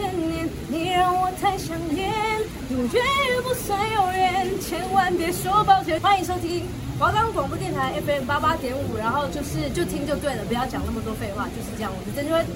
千年，你让我太想念，永远也不算永远，千万别说抱歉。欢迎收听华冈广播电台 FM 八八点五，然后就是就听就对了，不要讲那么多废话，就是这样。我是曾芷芬。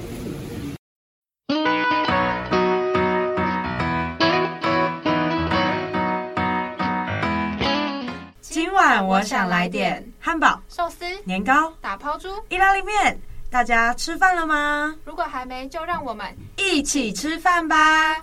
今晚我想来点汉堡、寿司、年糕、打抛猪、意大利面。大家吃饭了吗？如果还没，就让我们一起吃饭吧！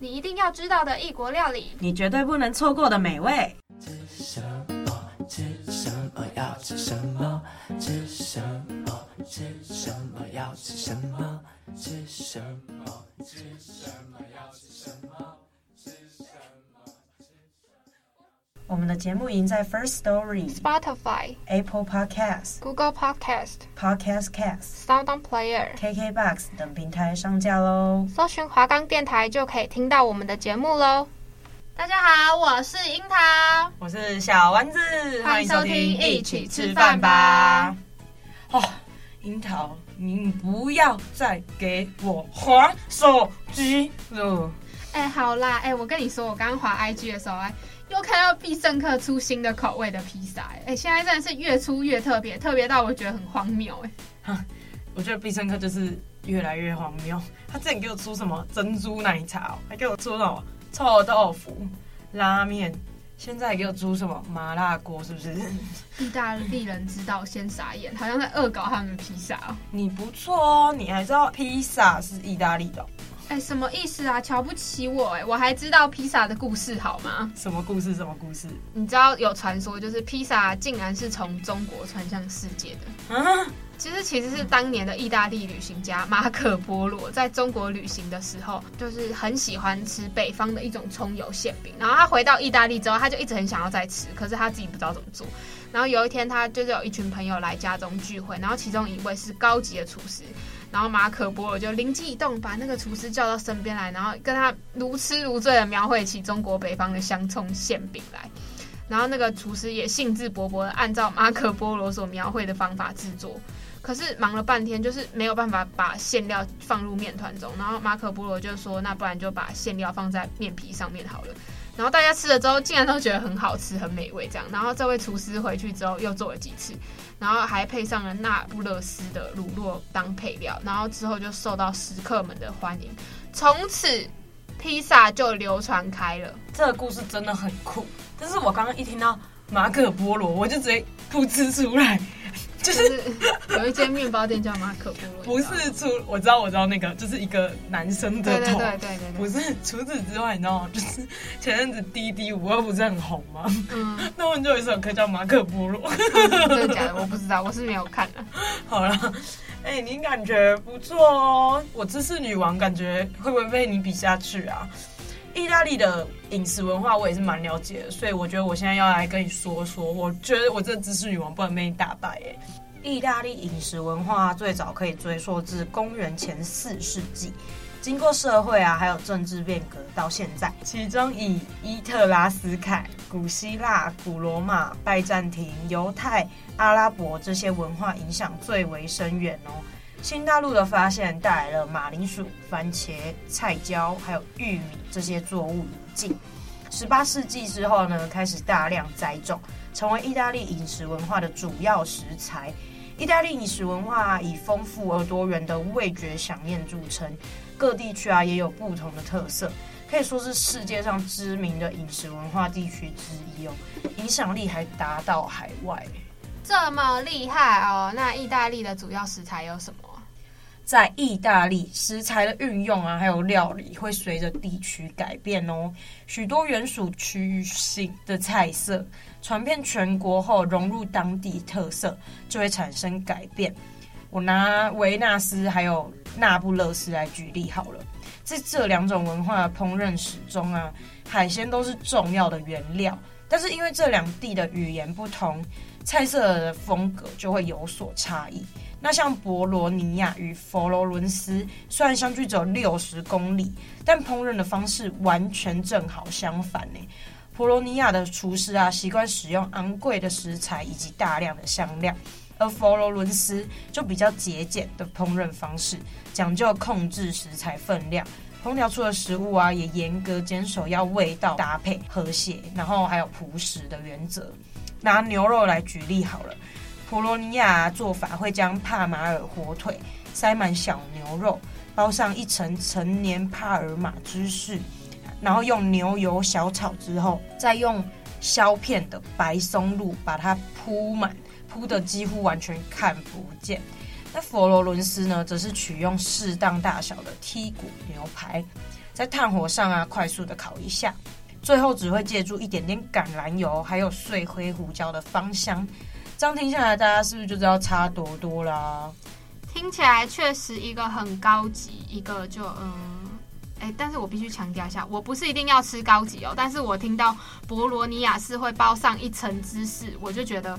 你一定要知道的异国料理，你绝对不能错过的美味。吃什么？吃什么？要吃什么？吃什么？吃什么？要吃什么？吃什么？吃什么？要吃什么？我们的节目已经在 First Story、Spotify、Apple Podcast、Google Podcast、Podcast Cast、Sound On Player、KKBox 等平台上架喽。搜寻华冈电台就可以听到我们的节目喽。大家好，我是樱桃，我是小丸子，欢迎收听一起吃饭吧。哦，樱桃，你不要再给我滑手机了。哎，好啦，哎，我跟你说，我刚刚滑 IG 的时候，哎。又看到必胜客出新的口味的披萨，哎，现在真的是越出越特别，特别到我觉得很荒谬，哎，我觉得必胜客就是越来越荒谬。他之前给我出什么珍珠奶茶，还给我出什么臭豆腐拉面，现在还给我出什么麻辣锅，是不是？意大利人知道先傻眼，好像在恶搞他们的披萨哦。你不错哦，你还知道披萨是意大利的。哎，什么意思啊？瞧不起我？哎，我还知道披萨的故事好吗？什么故事？什么故事？你知道有传说，就是披萨竟然是从中国传向世界的。啊，其实其实是当年的意大利旅行家马可波罗在中国旅行的时候，就是很喜欢吃北方的一种葱油馅饼。然后他回到意大利之后，他就一直很想要再吃，可是他自己不知道怎么做。然后有一天，他就是有一群朋友来家中聚会，然后其中一位是高级的厨师。然后马可波罗就灵机一动，把那个厨师叫到身边来，然后跟他如痴如醉的描绘起中国北方的香葱馅饼来。然后那个厨师也兴致勃勃的按照马可波罗所描绘的方法制作，可是忙了半天，就是没有办法把馅料放入面团中。然后马可波罗就说：“那不然就把馅料放在面皮上面好了。”然后大家吃了之后，竟然都觉得很好吃、很美味这样。然后这位厨师回去之后又做了几次。然后还配上了那不勒斯的乳酪当配料，然后之后就受到食客们的欢迎，从此披萨就流传开了。这个故事真的很酷，但是我刚刚一听到马可波罗，我就直接噗嗤出来。就是有一间面包店叫马可波罗，不是除我知道我知道那个就是一个男生的头，对对对对，不是除此之外，你知道吗？就是前阵子滴滴五二不是很红吗？嗯，那我们就有一首歌叫马可波罗，真的假的？我不知道，我是没有看的。好了，哎，你感觉不错哦，我知识女王感觉会不会被你比下去啊？意大利的饮食文化我也是蛮了解的，所以我觉得我现在要来跟你说说，我觉得我这知识女王不能被你打败耶。意大利饮食文化最早可以追溯至公元前四世纪，经过社会啊还有政治变革到现在，其中以伊特拉斯凯、古希腊、古罗马、拜占庭、犹太、阿拉伯这些文化影响最为深远哦。新大陆的发现带来了马铃薯、番茄、菜椒，还有玉米这些作物引进。十八世纪之后呢，开始大量栽种，成为意大利饮食文化的主要食材。意大利饮食文化以丰富而多元的味觉饗宴著称，各地区啊也有不同的特色，可以说是世界上知名的饮食文化地区之一哦，影响力还达到海外。这么厉害哦！那意大利的主要食材有什么？在意大利，食材的运用啊，还有料理会随着地区改变哦。许多原属区域性的菜色传遍全国后，融入当地特色，就会产生改变。我拿维纳斯还有那不勒斯来举例好了。在这两种文化的烹饪史中啊，海鲜都是重要的原料，但是因为这两地的语言不同，菜色的风格就会有所差异。那像博罗尼亚与佛罗伦斯，虽然相距只有六十公里，但烹饪的方式完全正好相反呢。博罗尼亚的厨师啊，习惯使用昂贵的食材以及大量的香料，而佛罗伦斯就比较节俭的烹饪方式，讲究控制食材分量，烹调出的食物啊，也严格坚守要味道搭配和谐，然后还有朴实的原则。拿牛肉来举例好了，博罗尼亚做法会将帕马尔火腿塞满小牛肉，包上一层陈年帕尔玛芝士，然后用牛油小炒之后，再用削片的白松露把它铺满，铺得几乎完全看不见。那佛罗伦斯呢，则是取用适当大小的剔骨牛排，在炭火上啊快速的烤一下，最后只会借助一点点橄榄油，还有碎黑胡椒的芳香。这样听下来，大家是不是就知道差多多啦？听起来确实一个很高级，一个就嗯，哎，但是我必须强调一下，我不是一定要吃高级哦，但是我听到博罗尼亚是会包上一层芝士，我就觉得。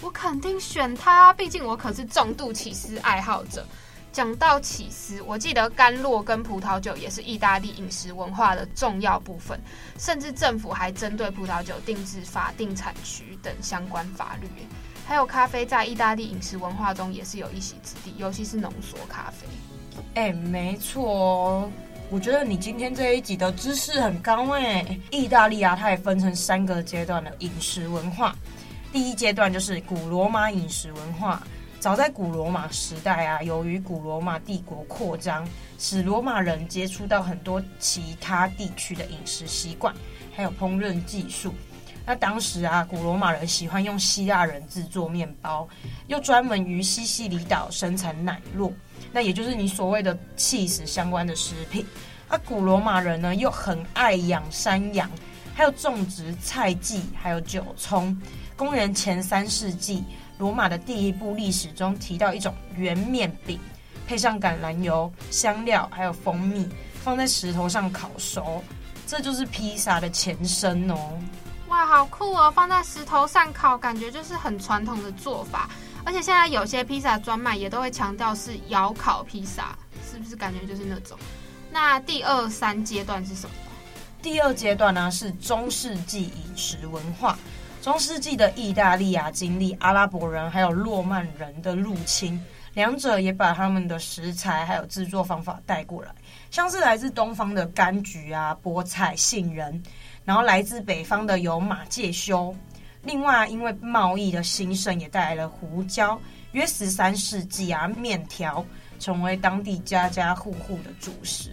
我肯定选它，毕竟我可是重度起司爱好者。讲到起司，我记得甘酪跟葡萄酒也是意大利饮食文化的重要部分，甚至政府还针对葡萄酒定制法定产区等相关法律。还有咖啡，在意大利饮食文化中也是有一席之地，尤其是浓缩咖啡。哎、欸，没错，我觉得你今天这一集的知识很高哎。意大利啊，它也分成三个阶段的饮食文化。第一阶段就是古罗马饮食文化。早在古罗马时代啊，由于古罗马帝国扩张，使罗马人接触到很多其他地区的饮食习惯，还有烹饪技术。那当时啊，古罗马人喜欢用希腊人制作面包，又专门于西西里岛生产奶酪，那也就是你所谓的 cheese 相关的食品。那古罗马人呢，又很爱养山羊，还有种植菜季，还有韭葱。公元前三世纪，罗马的第一部历史中提到一种圆面饼，配上橄榄油、香料还有蜂蜜，放在石头上烤熟，这就是披萨的前身哦。哇，好酷哦！放在石头上烤，感觉就是很传统的做法。而且现在有些披萨专卖也都会强调是窑烤披萨，是不是感觉就是那种？那第二三阶段是什么？第二阶段呢是中世纪饮食文化。中世纪的意大利啊，经历阿拉伯人还有诺曼人的入侵，两者也把他们的食材还有制作方法带过来，像是来自东方的柑橘啊、菠菜、杏仁，然后来自北方的有马介休。另外，因为贸易的兴盛，也带来了胡椒。约十三世纪啊，面条成为当地家家户户的主食。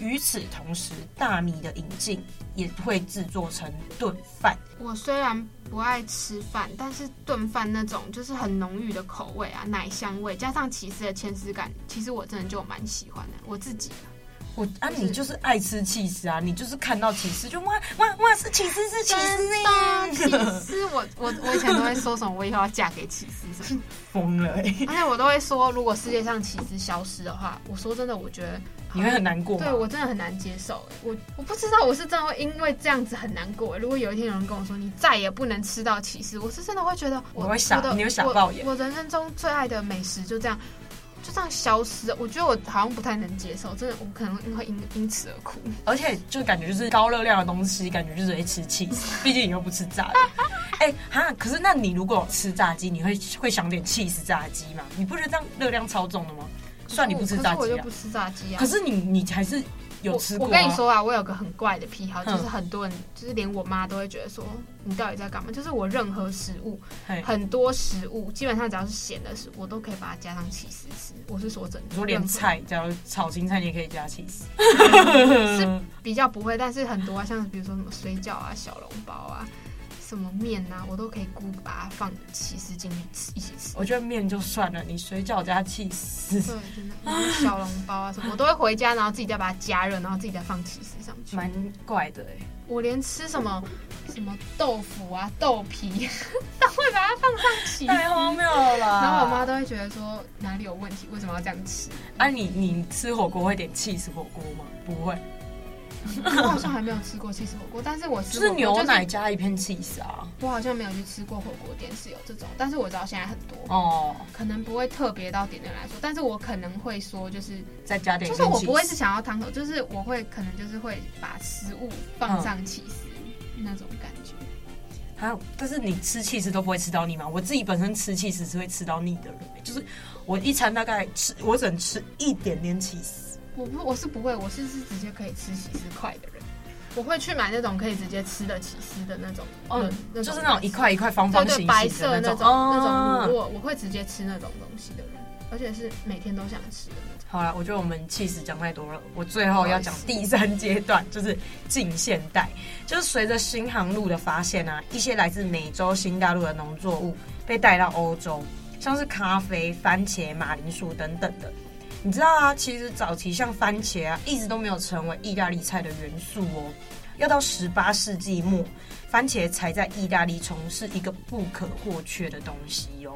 与此同时，大米的引进也会制作成炖饭。我虽然不爱吃饭，但是炖饭那种就是很浓郁的口味啊，奶香味加上起司的牵丝感，其实我真的就蛮喜欢的。我自己。我啊，你就是爱吃起司啊！你就是看到起司就哇哇哇，是起司是起司呢！起司，我我我以前都会说什么，我以后要嫁给起司什么，疯了、欸！而且我都会说，如果世界上起司消失的话，我说真的，我觉得你会很难过。对我真的很难接受。我我不知道我是真的会因为这样子很难过。如果有一天有人跟我说你再也不能吃到起司，我是真的会觉得我，我会傻，你会傻爆眼。我人生中最爱的美食就这样。就这样消失，我觉得我好像不太能接受，真的，我可能会因因此而哭。而且就感觉就是高热量的东西，感觉就是会吃气死，毕竟你又不吃炸的。哎、欸，哈，可是那你如果吃炸鸡，你会会想点气死炸鸡吗？你不觉得这样热量超重的吗？算你不吃炸鸡啊，我就不吃炸鸡啊。可是你你还是。有吃过、啊、我，我跟你说啊，我有个很怪的癖好，就是很多人，就是连我妈都会觉得说，你到底在干嘛？就是我任何食物，很多食物，基本上只要是咸的食物，我都可以把它加上起司吃。我是说真的，说连菜，假如炒青菜，你也可以加起司。是比较不会，但是很多啊，像比如说什么水饺啊、小笼包啊。什么面呐、啊，我都可以估把它放起司进去吃，一起吃。我觉得面就算了，你水饺加起司，对，真的。小笼包啊什么，我都会回家，然后自己再把它加热，然后自己再放起司上去。蛮怪的哎，我连吃什么什么豆腐啊、豆皮 都会把它放上起司，太荒谬了啦。然后我妈都会觉得说哪里有问题，为什么要这样吃？啊你，你你吃火锅会点起司火锅吗？不会。我好像还没有吃过起司火锅，但是我吃是牛奶加一片起司啊。我好像没有去吃过火锅店是有这种，但是我知道现在很多哦，可能不会特别到点的来说，但是我可能会说就是再加点，就是我不会是想要汤头，就是我会可能就是会把食物放上起司、嗯、那种感觉。还有，但是你吃起司都不会吃到腻吗？我自己本身吃起司是会吃到腻的人，就是我一餐大概吃，我只能吃一点点起司。我不，我是不会，我是是直接可以吃起司块的人。我会去买那种可以直接吃的起司的那种，嗯，就是那种一块一块方方形形的白色那种那种，我我会直接吃那种东西的人，而且是每天都想吃的那种。好了，我觉得我们气死讲太多了，我最后要讲第三阶段，就是近现代，就是随着新航路的发现啊，一些来自美洲新大陆的农作物被带到欧洲，像是咖啡、番茄、马铃薯等等的。你知道啊，其实早期像番茄啊，一直都没有成为意大利菜的元素哦。要到十八世纪末，番茄才在意大利从事一个不可或缺的东西哟。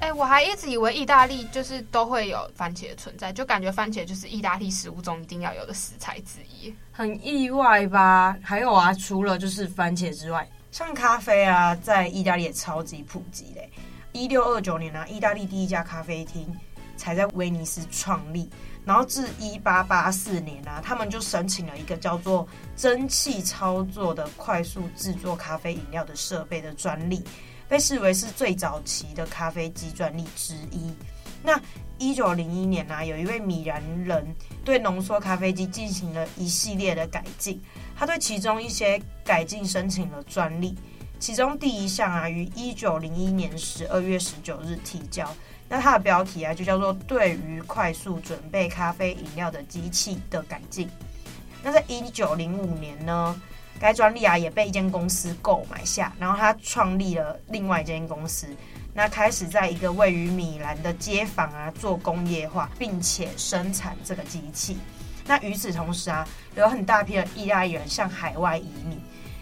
哎，我还一直以为意大利就是都会有番茄的存在，就感觉番茄就是意大利食物中一定要有的食材之一。很意外吧？还有啊，除了就是番茄之外，像咖啡啊，在意大利也超级普及嘞。一六二九年啊，意大利第一家咖啡厅。才在威尼斯创立，然后至一八八四年啊，他们就申请了一个叫做蒸汽操作的快速制作咖啡饮料的设备的专利，被视为是最早期的咖啡机专利之一。那一九零一年啊，有一位米兰人对浓缩咖啡机进行了一系列的改进，他对其中一些改进申请了专利，其中第一项啊，于一九零一年十二月十九日提交。那它的标题啊，就叫做“对于快速准备咖啡饮料的机器的改进”。那在一九零五年呢，该专利啊也被一间公司购买下，然后他创立了另外一间公司，那开始在一个位于米兰的街坊啊做工业化，并且生产这个机器。那与此同时啊，有很大批的意大利人向海外移民，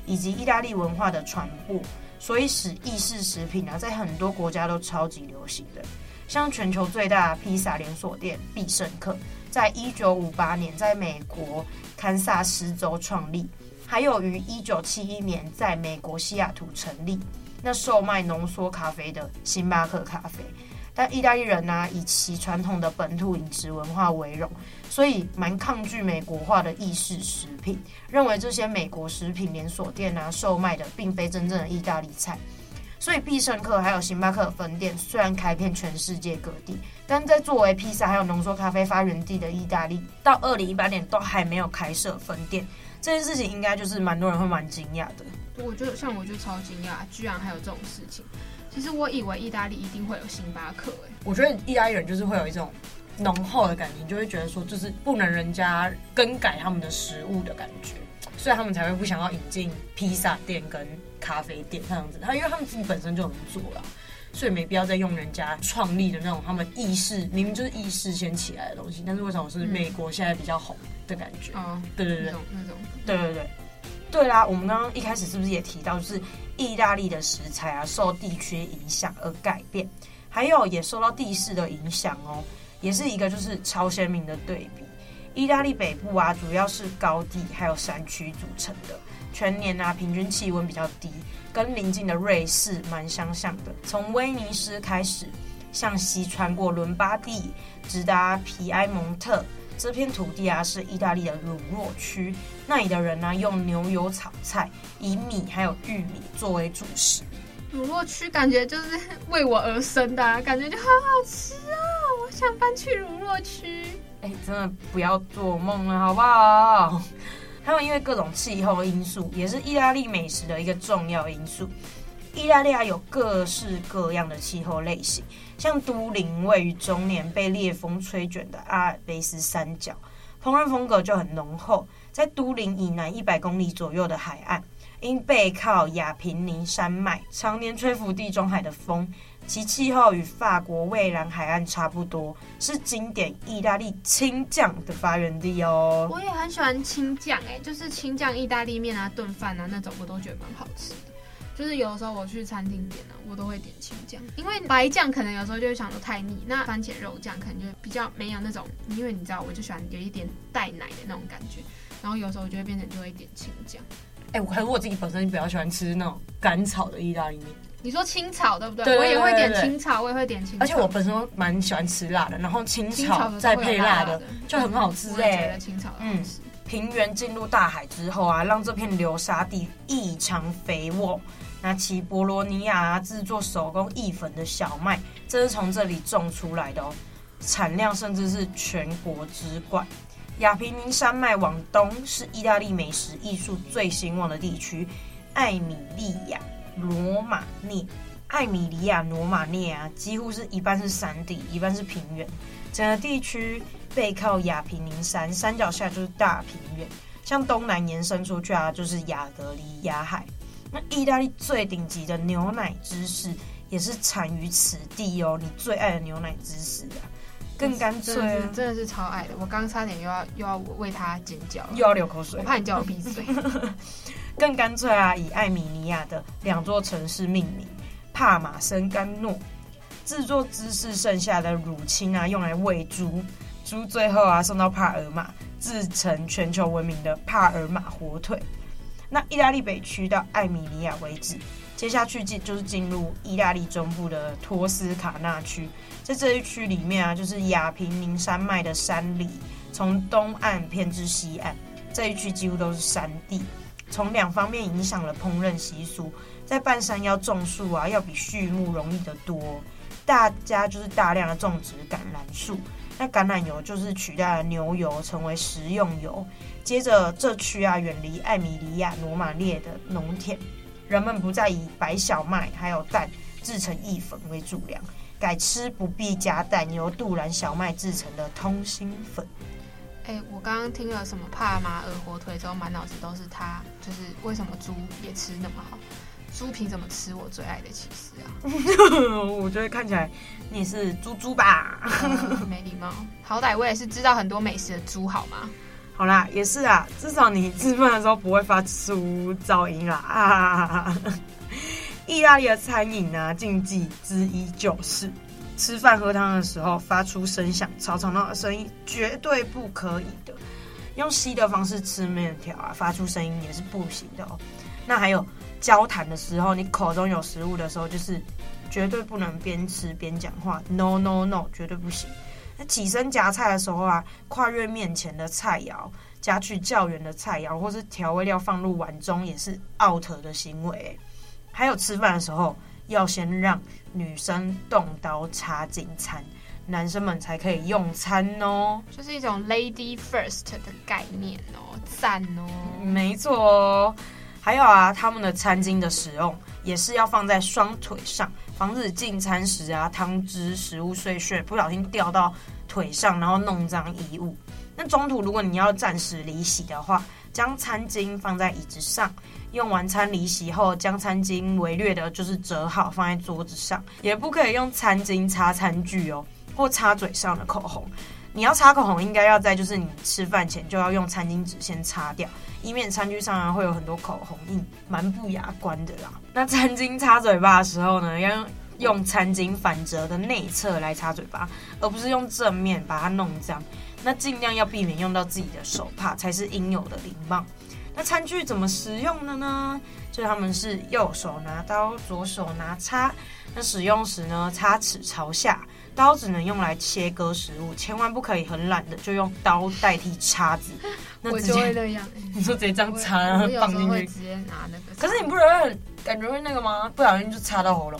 以及意大利文化的传播，所以使意式食品啊在很多国家都超级流行的。像全球最大的披萨连锁店必胜客，在一九五八年在美国堪萨斯州创立，还有于一九七一年在美国西雅图成立。那售卖浓缩咖啡的星巴克咖啡，但意大利人呢、以其传统的本土饮食文化为荣，所以蛮抗拒美国化的意式食品，认为这些美国食品连锁店啊售卖的并非真正的意大利菜。所以必胜客还有星巴克分店虽然开遍全世界各地，但在作为披萨还有浓缩咖啡发源地的意大利，到二零一八年都还没有开设分店。这件事情应该就是蛮多人会蛮惊讶的。我觉得像我就超惊讶，居然还有这种事情。其实我以为意大利一定会有星巴克，哎，我觉得意大利人就是会有一种浓厚的感情，就会觉得说就是不能人家更改他们的食物的感觉。所以他们才会不想要引进披萨店跟咖啡店这样子，他因为他们自己本身就能做了，所以没必要再用人家创立的那种他们意式明明就是意式先起来的东西，但是为什么是美国现在比较红的感觉？啊、嗯，对对对，那种，对对对，对啦，我们刚刚一开始是不是也提到，就是意大利的食材啊受地区影响而改变，还有也受到地势的影响哦，也是一个就是超鲜明的对比。意大利北部啊，主要是高地还有山区组成的，全年啊平均气温比较低，跟邻近的瑞士蛮相像的。从威尼斯开始，向西穿过伦巴第，直达皮埃蒙特这片土地啊，是意大利的乳酪区。那里的人呢、啊，用牛油炒菜，以米还有玉米作为主食。乳酪区感觉就是 为我而生的、啊，感觉就好好吃啊！我想搬去乳酪区。哎，真的不要做梦了，好不好？还有因为各种气候因素，也是意大利美食的一个重要因素。意大利啊，有各式各样的气候类型，像都灵位于中年被烈风吹卷的阿尔卑斯山脚，烹饪风格就很浓厚。在都灵以南一百公里左右的海岸，因背靠亚平宁山脉，常年吹拂地中海的风。其气候与法国蔚蓝海岸差不多，是经典意大利青酱的发源地哦。我也很喜欢青酱，哎，就是青酱意大利面啊、炖饭啊那种，我都觉得蛮好吃的。就是有的时候我去餐厅点呢、啊，我都会点青酱，因为白酱可能有时候就会想说太腻，那番茄肉酱可能就比较没有那种，因为你知道，我就喜欢有一点带奶的那种感觉。然后有时候我就会变成就会点青酱。哎，我可是我自己本身比较喜欢吃那种干炒的意大利面。你说青草对不对？对，我也会点青草，我也会点青草。而且我本身蛮喜欢吃辣的，然后青草再配辣的就很好吃哎。嗯，平原进入大海之后啊，让这片流沙地异常肥沃。那其博罗尼亚制作手工意粉的小麦，这是从这里种出来的哦，产量甚至是全国之冠。亚平宁山脉往东是意大利美食艺术最兴旺的地区，艾米利亚罗马涅。艾米利亚罗马涅啊，几乎是一半是山地，一半是平原。整个地区背靠亚平宁山，山脚下就是大平原。向东南延伸出去啊，就是亚得里亚海。那意大利最顶级的牛奶芝士也是产于此地哦。你最爱的牛奶芝士啊，更干脆，真的是，真的是超爱的。我刚差点又要又要为它尖叫，又要流口水，我怕你叫我闭嘴。更干脆啊，以艾米尼亚的两座城市命名。帕马森甘诺制作芝士剩下的乳清啊，用来喂猪，猪最后啊送到帕尔马，制成全球闻名的帕尔马火腿。那意大利北区到艾米尼亚为止，接下去进就是进入意大利中部的托斯卡纳区，在这一区里面啊，就是亚平宁山脉的山里，从东岸偏至西岸，这一区几乎都是山地，从两方面影响了烹饪习俗。在半山腰种树啊，要比畜牧容易得多。大家就是大量的种植橄榄树，那橄榄油就是取代了牛油，成为食用油。接着这区啊，远离艾米利亚罗马涅的农田，人们不再以白小麦还有蛋制成意粉为主粮，改吃不必加蛋，由杜兰小麦制成的通心粉。哎、欸，我刚刚听了什么帕马尔火腿之后，满脑子都是它，就是为什么猪也吃那么好？猪凭什么吃我最爱的起司啊？我觉得看起来你是猪猪吧？呃、没礼貌，好歹我也是知道很多美食的猪，好吗？好啦，也是啊，至少你吃饭的时候不会发出噪音啦。啊！意大利的餐饮呢、啊，禁忌之一就是吃饭喝汤的时候发出声响、吵吵闹的声音，绝对不可以的。用吸的方式吃面条啊，发出声音也是不行的哦。那还有。交谈的时候，你口中有食物的时候，就是绝对不能边吃边讲话。No No No，绝对不行。那起身夹菜的时候啊，跨越面前的菜肴，夹取较远的菜肴，或是调味料放入碗中，也是 out 的行为。还有吃饭的时候，要先让女生动刀插进餐，男生们才可以用餐哦。就是一种 lady first 的概念哦，赞哦，没错哦。还有啊，他们的餐巾的使用也是要放在双腿上，防止进餐时啊汤汁、食物碎屑不小心掉到腿上，然后弄脏衣物。那中途如果你要暂时离席的话，将餐巾放在椅子上，用完餐离席后，将餐巾微略的就是折好放在桌子上，也不可以用餐巾擦餐具哦，或擦嘴上的口红。你要擦口红，应该要在就是你吃饭前就要用餐巾纸先擦掉，以免餐具上啊会有很多口红印，蛮不雅观的啦。那餐巾擦嘴巴的时候呢，要用用餐巾反折的内侧来擦嘴巴，而不是用正面把它弄脏。那尽量要避免用到自己的手帕，才是应有的礼貌。那餐具怎么使用的呢？就他们是右手拿刀，左手拿叉。那使用时呢，叉齿朝下。刀只能用来切割食物，千万不可以很懒的就用刀代替叉子。那直接我就会那样，你说直接这样插，然后放进去，直接拿那个。可是你不觉得很感觉会那个吗？不小心就插到喉咙。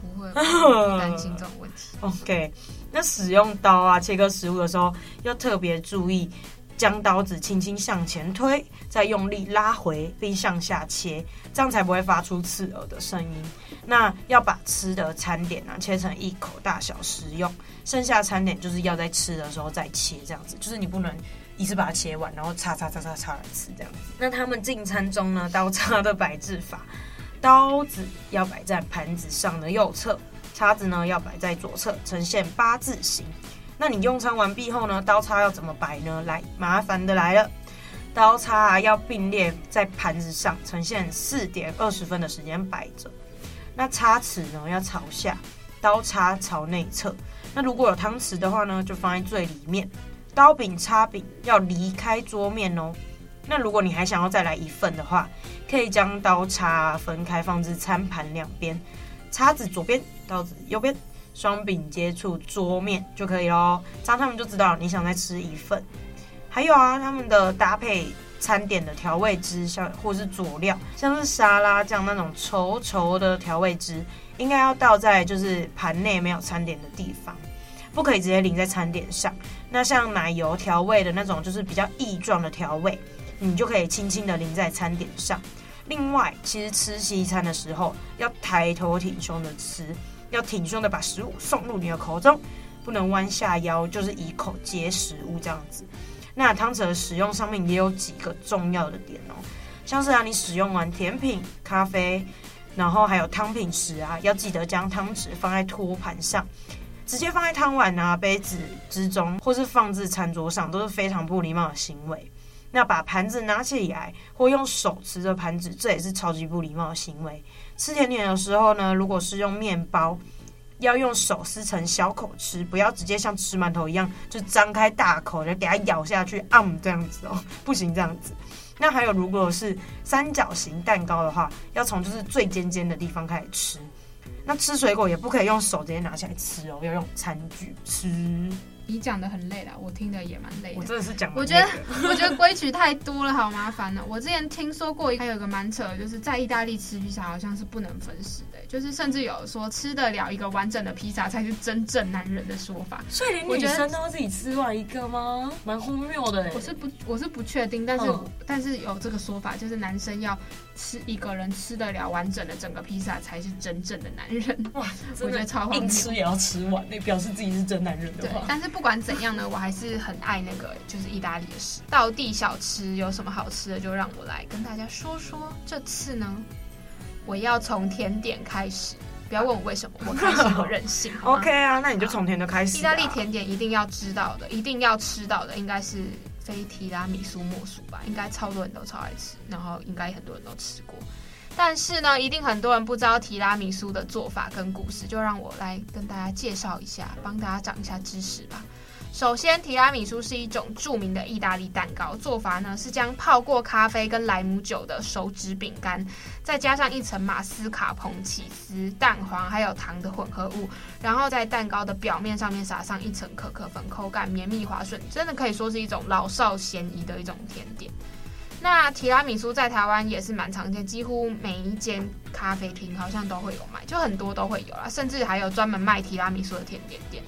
不不会，担心这种问题。OK，那使用刀啊切割食物的时候要特别注意。将刀子轻轻向前推，再用力拉回，并向下切，这样才不会发出刺耳的声音。那要把吃的餐点呢、切成一口大小食用，剩下餐点就是要在吃的时候再切，这样子就是你不能一次把它切完，然后叉叉叉叉叉来吃这样子。那他们进餐中呢，刀叉的摆置法，刀子要摆在盘子上的右侧，叉子呢要摆在左侧，呈现八字形。那你用餐完毕后呢？刀叉要怎么摆呢？来，麻烦的来了，刀叉啊要并列在盘子上，呈现四点二十分的时间摆着。那叉齿呢要朝下，刀叉朝内侧。那如果有汤匙的话呢，就放在最里面。刀柄、叉柄要离开桌面哦。那如果你还想要再来一份的话，可以将刀叉分开放置餐盘两边，叉子左边，刀子右边。双柄接触桌面就可以咯，这样他们就知道你想再吃一份。还有啊，他们的搭配餐点的调味汁，像或是佐料，像是沙拉酱那种稠稠的调味汁，应该要倒在就是盘内没有餐点的地方，不可以直接淋在餐点上。那像奶油调味的那种，就是比较液状的调味，你就可以轻轻的淋在餐点上。另外，其实吃西餐的时候要抬头挺胸的吃，要挺胸的把食物送入你的口中，不能弯下腰，就是以口接食物这样子。那汤匙的使用上面也有几个重要的点哦，像是啊，你使用完甜品、咖啡，然后还有汤品时啊，要记得将汤匙放在托盘上，直接放在汤碗啊、杯子之中，或是放置餐桌上，都是非常不礼貌的行为。那把盘子拿起来，或用手持着盘子，这也是超级不礼貌的行为。吃甜点的时候呢，如果是用面包，要用手撕成小口吃，不要直接像吃馒头一样，就张开大口就给它咬下去，嗯，这样子哦，不行这样子。那还有，如果是三角形蛋糕的话，要从就是最尖尖的地方开始吃。那吃水果也不可以用手直接拿起来吃哦，要用餐具吃。你讲的很累了，我听的也蛮累的。我真的是讲，我觉得 我觉得规矩太多了，好麻烦呢。我之前听说过，还有一个蛮扯，就是在意大利吃披萨好像是不能分食的，就是甚至有说吃得了一个完整的披萨才是真正男人的说法。所以连女生都要自己吃完一个吗？蛮荒谬的。我是不我是不确定，但是、嗯、但是有这个说法，就是男生要吃一个人吃得了完整的整个披萨才是真正的男人。哇，我觉得超荒谬，硬吃也要吃完，那表示自己是真男人的话。对，但是不管怎样呢，我还是很爱那个，就是意大利的食。道地小吃有什么好吃的，就让我来跟大家说说。这次呢，我要从甜点开始。不要问我为什么，我开始，我任性。OK 啊，那你就从甜的开始。意大利甜点一定要知道的，一定要吃到的，应该是非提拉米苏莫属吧？应该超多人都超爱吃，然后应该很多人都吃过。但是呢，一定很多人不知道提拉米苏的做法跟故事，就让我来跟大家介绍一下，帮大家长一下知识吧。首先，提拉米苏是一种著名的意大利蛋糕，做法呢是将泡过咖啡跟莱姆酒的手指饼干，再加上一层马斯卡彭起司、蛋黄还有糖的混合物，然后在蛋糕的表面上面撒上一层可可粉，口感绵密滑顺，真的可以说是一种老少咸宜的一种甜点。那提拉米苏在台湾也是蛮常见，几乎每一间咖啡厅好像都会有卖，就很多都会有啦，甚至还有专门卖提拉米苏的甜点店。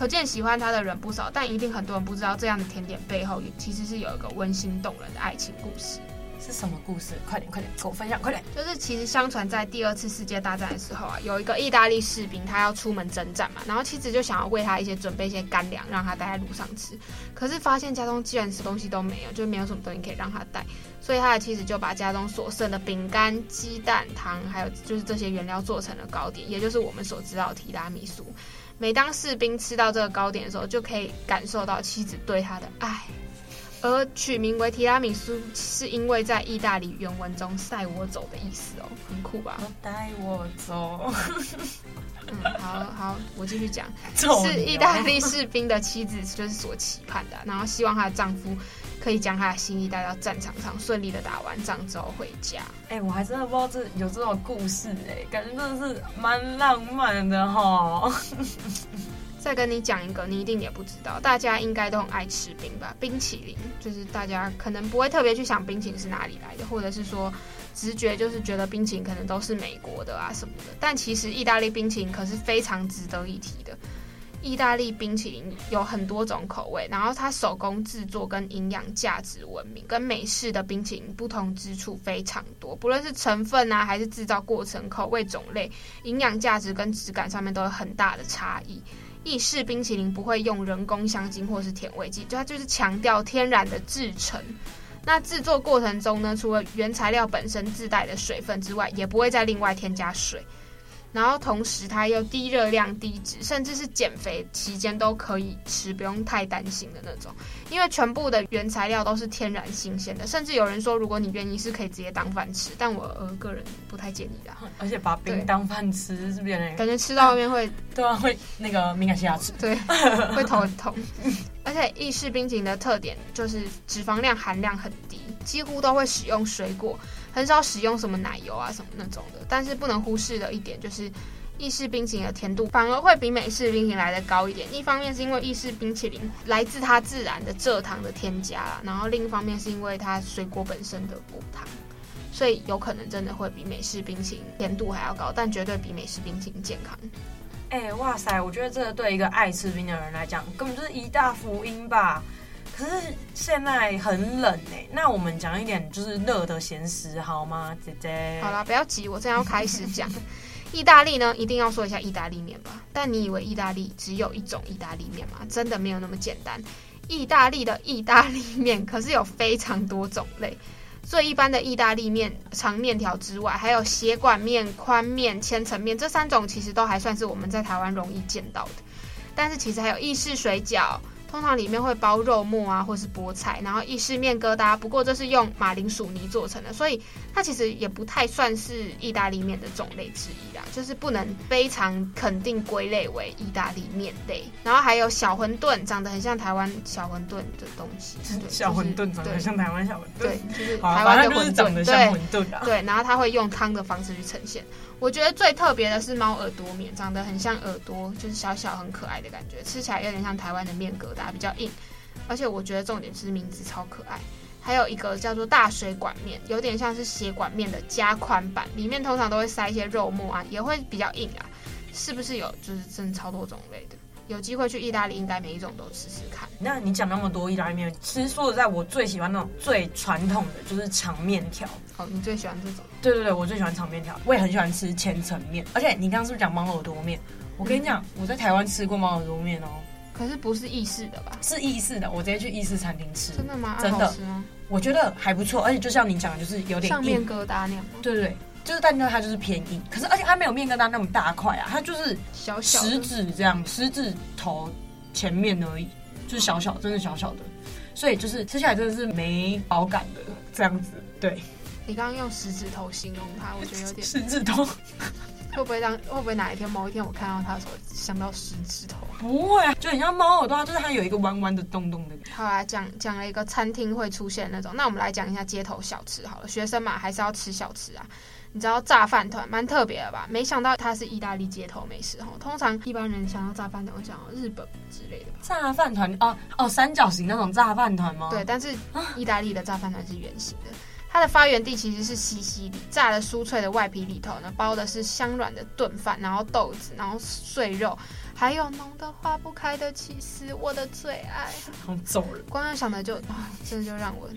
可见喜欢他的人不少，但一定很多人不知道，这样的甜点背后其实是有一个温馨动人的爱情故事。是什么故事？快点，快点，跟我分享，快点！就是其实相传在第二次世界大战的时候啊，有一个意大利士兵，他要出门征战嘛，然后妻子就想要为他一些准备一些干粮，让他带在路上吃。可是发现家中既然什么东西都没有，就没有什么东西可以让他带，所以他的妻子就把家中所剩的饼干、鸡蛋、糖，还有就是这些原料做成了糕点，也就是我们所知道的提拉米苏。每当士兵吃到这个糕点的时候，就可以感受到妻子对他的爱。而取名为提拉米苏，是因为在意大利原文中“带我走”的意思哦，很酷吧？带我走。嗯，好好，我继续讲，是意大利士兵的妻子就是所期盼的，然后希望她的丈夫。可以将他的心意带到战场上，顺利的打完仗之后回家。哎、欸，我还真的不知道这有这种故事哎、欸，感觉真的是蛮浪漫的哈。再跟你讲一个，你一定也不知道，大家应该都很爱吃冰吧？冰淇淋就是大家可能不会特别去想冰淇淋是哪里来的，或者是说直觉就是觉得冰淇淋可能都是美国的啊什么的，但其实意大利冰淇淋可是非常值得一提的。意大利冰淇淋有很多种口味，然后它手工制作跟营养价值闻名，跟美式的冰淇淋不同之处非常多，不论是成分啊，还是制造过程、口味种类、营养价值跟质感上面都有很大的差异。意式冰淇淋不会用人工香精或是甜味剂，就它就是强调天然的制成。那制作过程中呢，除了原材料本身自带的水分之外，也不会再另外添加水。然后同时它又低热量、低脂，甚至是减肥期间都可以吃，不用太担心的那种。因为全部的原材料都是天然新鲜的，甚至有人说，如果你愿意，是可以直接当饭吃。但我呃个人不太建议的。而且把冰当饭吃，是不是感觉吃到后面会对啊，会那个敏感性牙齿，对，会头很痛。而且意式冰淇淋的特点就是脂肪量含量很低，几乎都会使用水果。很少使用什么奶油啊什么那种的，但是不能忽视的一点就是，意式冰淇淋的甜度反而会比美式冰淇淋来得高一点。一方面是因为意式冰淇淋来自它自然的蔗糖的添加啦，然后另一方面是因为它水果本身的果糖，所以有可能真的会比美式冰淇淋甜度还要高，但绝对比美式冰淇淋健康。哎、哇塞！我觉得这个对一个爱吃冰的人来讲，根本就是一大福音吧。可是现在很冷哎、那我们讲一点就是热的闲食好吗，姐姐？好啦，不要急，我正要开始讲。意大利呢，一定要说一下意大利面吧。但你以为意大利只有一种意大利面吗？真的没有那么简单。意大利的意大利面可是有非常多种类。最一般的意大利面长面条之外，还有斜管面、宽面、千层面，这三种其实都还算是我们在台湾容易见到的。但是其实还有意式水饺。通常里面会包肉末啊，或是菠菜，然后意式面疙瘩。不过这是用马铃薯泥做成的，所以它其实也不太算是意大利面的种类之一啦，就是不能非常肯定归类为意大利面类。然后还有小馄饨，长得很像台湾小馄饨的东西。小馄饨长得很像台湾小馄饨，对，就是台湾的馄饨。对，对，然后它会用汤的方式去呈现。我觉得最特别的是猫耳朵面，长得很像耳朵，就是小小很可爱的感觉，吃起来有点像台湾的面疙瘩，比较硬。而且我觉得重点是名字超可爱。还有一个叫做大水管面，有点像是斜管面的加宽版，里面通常都会塞一些肉末啊，也会比较硬啊。是不是有就是真的超多种类的？有机会去意大利，应该每一种都试试看。那你讲那么多意大利面，其实说实在，我最喜欢那种最传统的就是长面条。哦，你最喜欢这种？对对对，我最喜欢长面条。我也很喜欢吃千层面，而且你刚刚是不是讲猫耳朵面？我跟你讲，嗯、我在台湾吃过猫耳朵面哦。可是不是意式的吧？是意式的，我直接去意式餐厅吃。真的吗？真的？吗我觉得还不错，而且就像你讲的，就是有点上面疙瘩那样。对对对。就是，但是它就是偏硬，可是而且它没有面疙瘩那么大块啊，它就是小小食指这样，食指头前面而已，就是小小，真的小小的，所以就是吃起来真的是没饱感的这样子。对，你刚刚用食指头形容它，我觉得有点食指头，会不会让会不会哪一天某一天我看到它的时候想到食指头？不会啊，就很像猫耳朵，就是它有一个弯弯的洞洞的。好啊讲讲了一个餐厅会出现那种，那我们来讲一下街头小吃好了，学生嘛还是要吃小吃啊。你知道炸饭团蛮特别的吧？没想到它是意大利街头美食哦。通常一般人想到炸饭团，会想到日本之类的吧？炸饭团哦哦，三角形那种炸饭团吗？对，但是意大利的炸饭团是圆形的。它的发源地其实是西西里，炸的酥脆的外皮里头呢，包的是香软的炖饭，然后豆子，然后碎肉，还有浓的化不开的起司，我的最爱。好走人！光要想的就啊，真的就让我。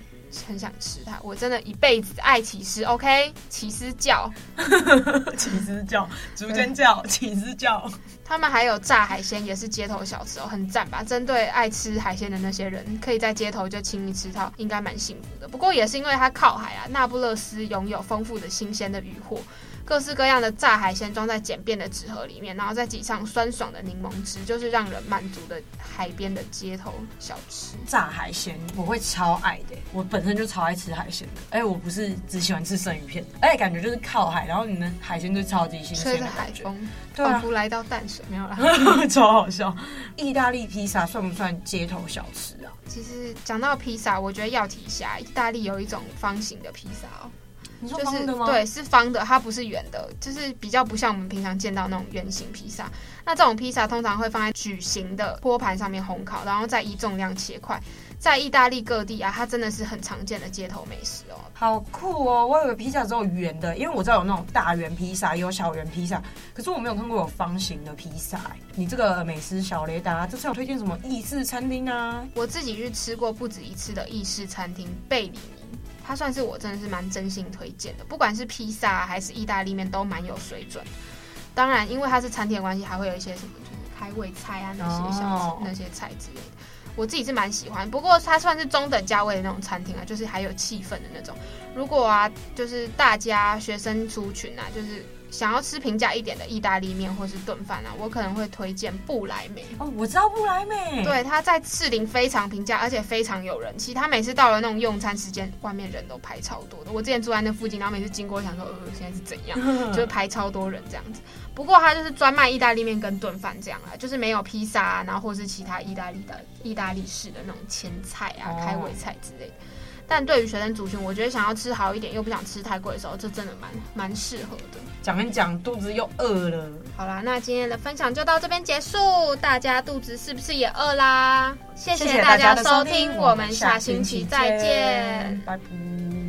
很想吃它，我真的一辈子爱起司，OK？起司叫，起司叫，竹间叫，起司叫。他们还有炸海鲜，也是街头小吃哦，很赞吧？针对爱吃海鲜的那些人，可以在街头就轻易吃到，应该蛮幸福的。不过也是因为它靠海啊，那不勒斯拥有丰富的新鲜的渔获。各式各样的炸海鲜装在简便的纸盒里面，然后再挤上酸爽的柠檬汁，就是让人满足的海边的街头小吃。炸海鲜我会超爱的，我本身就超爱吃海鲜的。哎，我不是只喜欢吃生鱼片，而且感觉就是靠海，然后你们海鲜就超级新鲜，吹着海风，对啊，仿佛来到淡水，没有啦，超好笑。意大利披萨算不算街头小吃啊？其实讲到披萨，我觉得要提一下，意大利有一种方形的披萨哦。就是对，是方的，它不是圆的，就是比较不像我们平常见到那种圆形披萨。那这种披萨通常会放在矩形的托盘上面烘烤，然后再依重量切块。在意大利各地啊，它真的是很常见的街头美食哦。好酷哦！我以为披萨只有圆的，因为我知道有那种大圆披萨，也有小圆披萨，可是我没有看过有方形的披萨。你这个美食小雷达，这次有推荐什么意式餐厅啊？我自己去吃过不止一次的意式餐厅贝里尼。它算是我真的是蛮真心推荐的，不管是披萨还是意大利面都蛮有水准。当然，因为它是餐厅的关系，还会有一些什么就是开胃菜啊那些小吃、那些菜之类的，我自己是蛮喜欢。不过它算是中等价位的那种餐厅啊，就是还有气氛的那种。如果啊，就是大家学生族群啊，就是。想要吃平价一点的意大利面或是炖饭啊，我可能会推荐布莱梅哦。我知道布莱梅，对，它在士林非常平价，而且非常有人气。他每次到了那种用餐时间，外面人都排超多的。我之前住在那附近，然后每次经过，想说，呃，现在是怎样？就是排超多人这样子。不过它就是专卖意大利面跟炖饭这样啊，就是没有披萨啊，然后或是其他意大利的意大利式的那种前菜啊、开胃菜之类的。但对于学生族群，我觉得想要吃好一点又不想吃太贵的时候，这真的蛮蛮适合的。讲一讲，肚子又饿了。好啦，那今天的分享就到这边结束。大家肚子是不是也饿啦？谢谢大家的收听，我们下星期再见，拜拜。